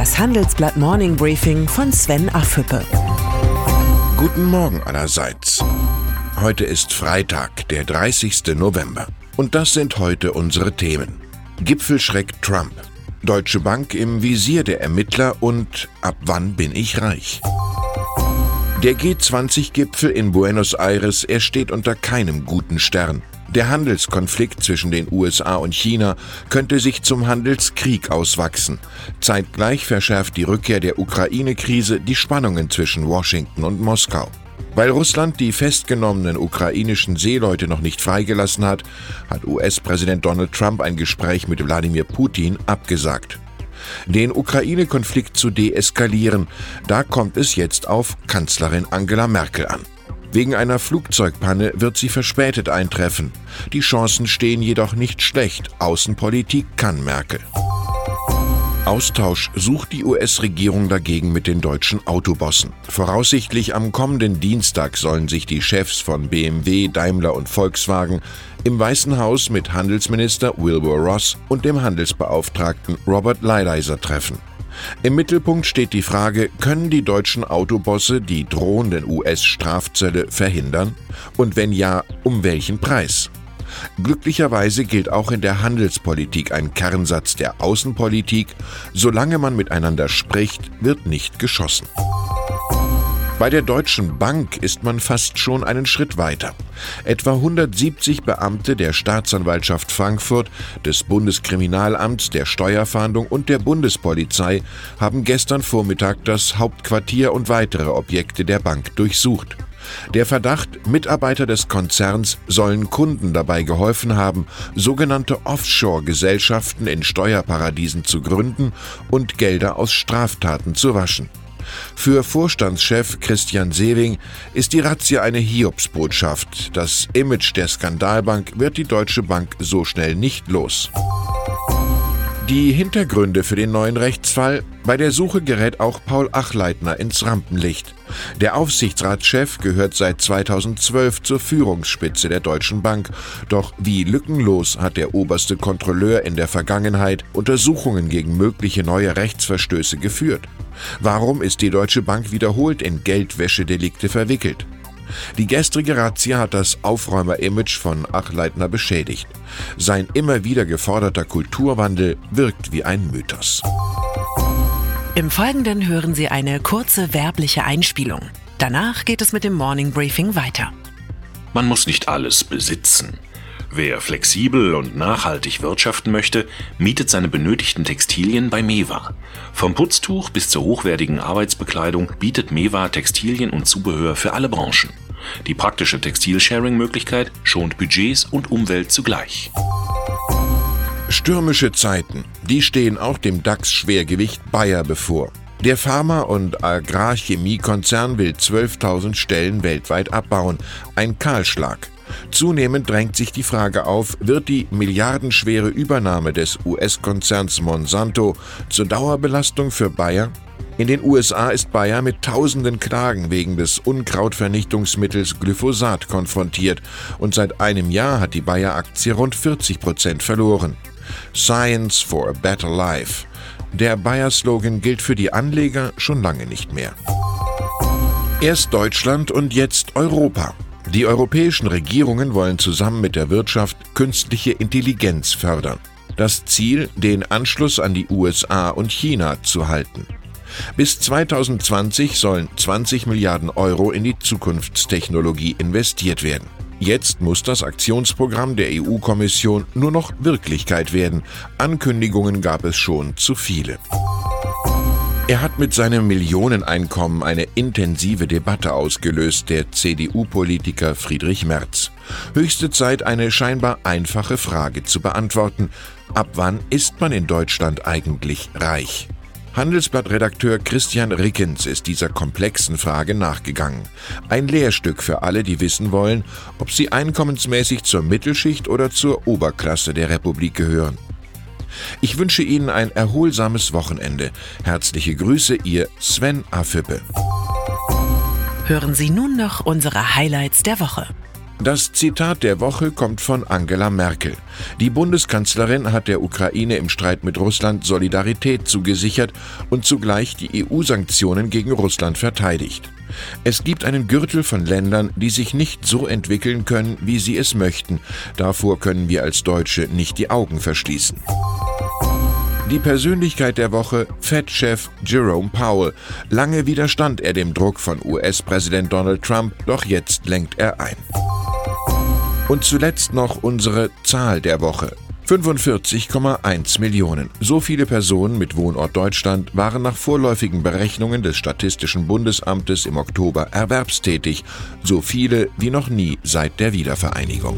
Das Handelsblatt Morning Briefing von Sven Affüppe. Guten Morgen allerseits. Heute ist Freitag, der 30. November. Und das sind heute unsere Themen. Gipfelschreck Trump. Deutsche Bank im Visier der Ermittler und ab wann bin ich reich? Der G20-Gipfel in Buenos Aires, er steht unter keinem guten Stern. Der Handelskonflikt zwischen den USA und China könnte sich zum Handelskrieg auswachsen. Zeitgleich verschärft die Rückkehr der Ukraine-Krise die Spannungen zwischen Washington und Moskau. Weil Russland die festgenommenen ukrainischen Seeleute noch nicht freigelassen hat, hat US-Präsident Donald Trump ein Gespräch mit Wladimir Putin abgesagt. Den Ukraine-Konflikt zu deeskalieren, da kommt es jetzt auf Kanzlerin Angela Merkel an. Wegen einer Flugzeugpanne wird sie verspätet eintreffen. Die Chancen stehen jedoch nicht schlecht. Außenpolitik kann Merkel. Austausch sucht die US-Regierung dagegen mit den deutschen Autobossen. Voraussichtlich am kommenden Dienstag sollen sich die Chefs von BMW, Daimler und Volkswagen im Weißen Haus mit Handelsminister Wilbur Ross und dem Handelsbeauftragten Robert Lighthizer treffen. Im Mittelpunkt steht die Frage, können die deutschen Autobosse die drohenden US-Strafzölle verhindern? Und wenn ja, um welchen Preis? Glücklicherweise gilt auch in der Handelspolitik ein Kernsatz der Außenpolitik, solange man miteinander spricht, wird nicht geschossen. Bei der Deutschen Bank ist man fast schon einen Schritt weiter. Etwa 170 Beamte der Staatsanwaltschaft Frankfurt, des Bundeskriminalamts, der Steuerfahndung und der Bundespolizei haben gestern Vormittag das Hauptquartier und weitere Objekte der Bank durchsucht. Der Verdacht, Mitarbeiter des Konzerns sollen Kunden dabei geholfen haben, sogenannte Offshore-Gesellschaften in Steuerparadiesen zu gründen und Gelder aus Straftaten zu waschen. Für Vorstandschef Christian Sewing ist die Razzia eine Hiobsbotschaft. Das Image der Skandalbank wird die Deutsche Bank so schnell nicht los. Die Hintergründe für den neuen Rechtsfall. Bei der Suche gerät auch Paul Achleitner ins Rampenlicht. Der Aufsichtsratschef gehört seit 2012 zur Führungsspitze der Deutschen Bank. Doch wie lückenlos hat der oberste Kontrolleur in der Vergangenheit Untersuchungen gegen mögliche neue Rechtsverstöße geführt? Warum ist die Deutsche Bank wiederholt in Geldwäschedelikte verwickelt? Die gestrige Razzia hat das Aufräumer-Image von Achleitner beschädigt. Sein immer wieder geforderter Kulturwandel wirkt wie ein Mythos. Im Folgenden hören Sie eine kurze werbliche Einspielung. Danach geht es mit dem Morning Briefing weiter. Man muss nicht alles besitzen. Wer flexibel und nachhaltig wirtschaften möchte, mietet seine benötigten Textilien bei Mewa. Vom Putztuch bis zur hochwertigen Arbeitsbekleidung bietet Mewa Textilien und Zubehör für alle Branchen. Die praktische Textilsharing-Möglichkeit schont Budgets und Umwelt zugleich. Stürmische Zeiten, die stehen auch dem DAX-Schwergewicht Bayer bevor. Der Pharma- und Agrarchemiekonzern will 12.000 Stellen weltweit abbauen. Ein Kahlschlag. Zunehmend drängt sich die Frage auf, wird die milliardenschwere Übernahme des US-Konzerns Monsanto zur Dauerbelastung für Bayer? In den USA ist Bayer mit tausenden Klagen wegen des Unkrautvernichtungsmittels Glyphosat konfrontiert und seit einem Jahr hat die Bayer-Aktie rund 40 Prozent verloren. Science for a Better Life. Der Bayer-Slogan gilt für die Anleger schon lange nicht mehr. Erst Deutschland und jetzt Europa. Die europäischen Regierungen wollen zusammen mit der Wirtschaft künstliche Intelligenz fördern. Das Ziel, den Anschluss an die USA und China zu halten. Bis 2020 sollen 20 Milliarden Euro in die Zukunftstechnologie investiert werden. Jetzt muss das Aktionsprogramm der EU-Kommission nur noch Wirklichkeit werden. Ankündigungen gab es schon zu viele. Er hat mit seinem Millioneneinkommen eine intensive Debatte ausgelöst, der CDU-Politiker Friedrich Merz. Höchste Zeit, eine scheinbar einfache Frage zu beantworten. Ab wann ist man in Deutschland eigentlich reich? Handelsblatt-Redakteur Christian Rickens ist dieser komplexen Frage nachgegangen. Ein Lehrstück für alle, die wissen wollen, ob sie einkommensmäßig zur Mittelschicht oder zur Oberklasse der Republik gehören. Ich wünsche Ihnen ein erholsames Wochenende. Herzliche Grüße, Ihr Sven Afippe. Hören Sie nun noch unsere Highlights der Woche. Das Zitat der Woche kommt von Angela Merkel. Die Bundeskanzlerin hat der Ukraine im Streit mit Russland Solidarität zugesichert und zugleich die EU-Sanktionen gegen Russland verteidigt. Es gibt einen Gürtel von Ländern, die sich nicht so entwickeln können, wie sie es möchten. Davor können wir als Deutsche nicht die Augen verschließen. Die Persönlichkeit der Woche, Fed-Chef Jerome Powell. Lange widerstand er dem Druck von US-Präsident Donald Trump, doch jetzt lenkt er ein. Und zuletzt noch unsere Zahl der Woche. 45,1 Millionen. So viele Personen mit Wohnort Deutschland waren nach vorläufigen Berechnungen des Statistischen Bundesamtes im Oktober erwerbstätig. So viele wie noch nie seit der Wiedervereinigung.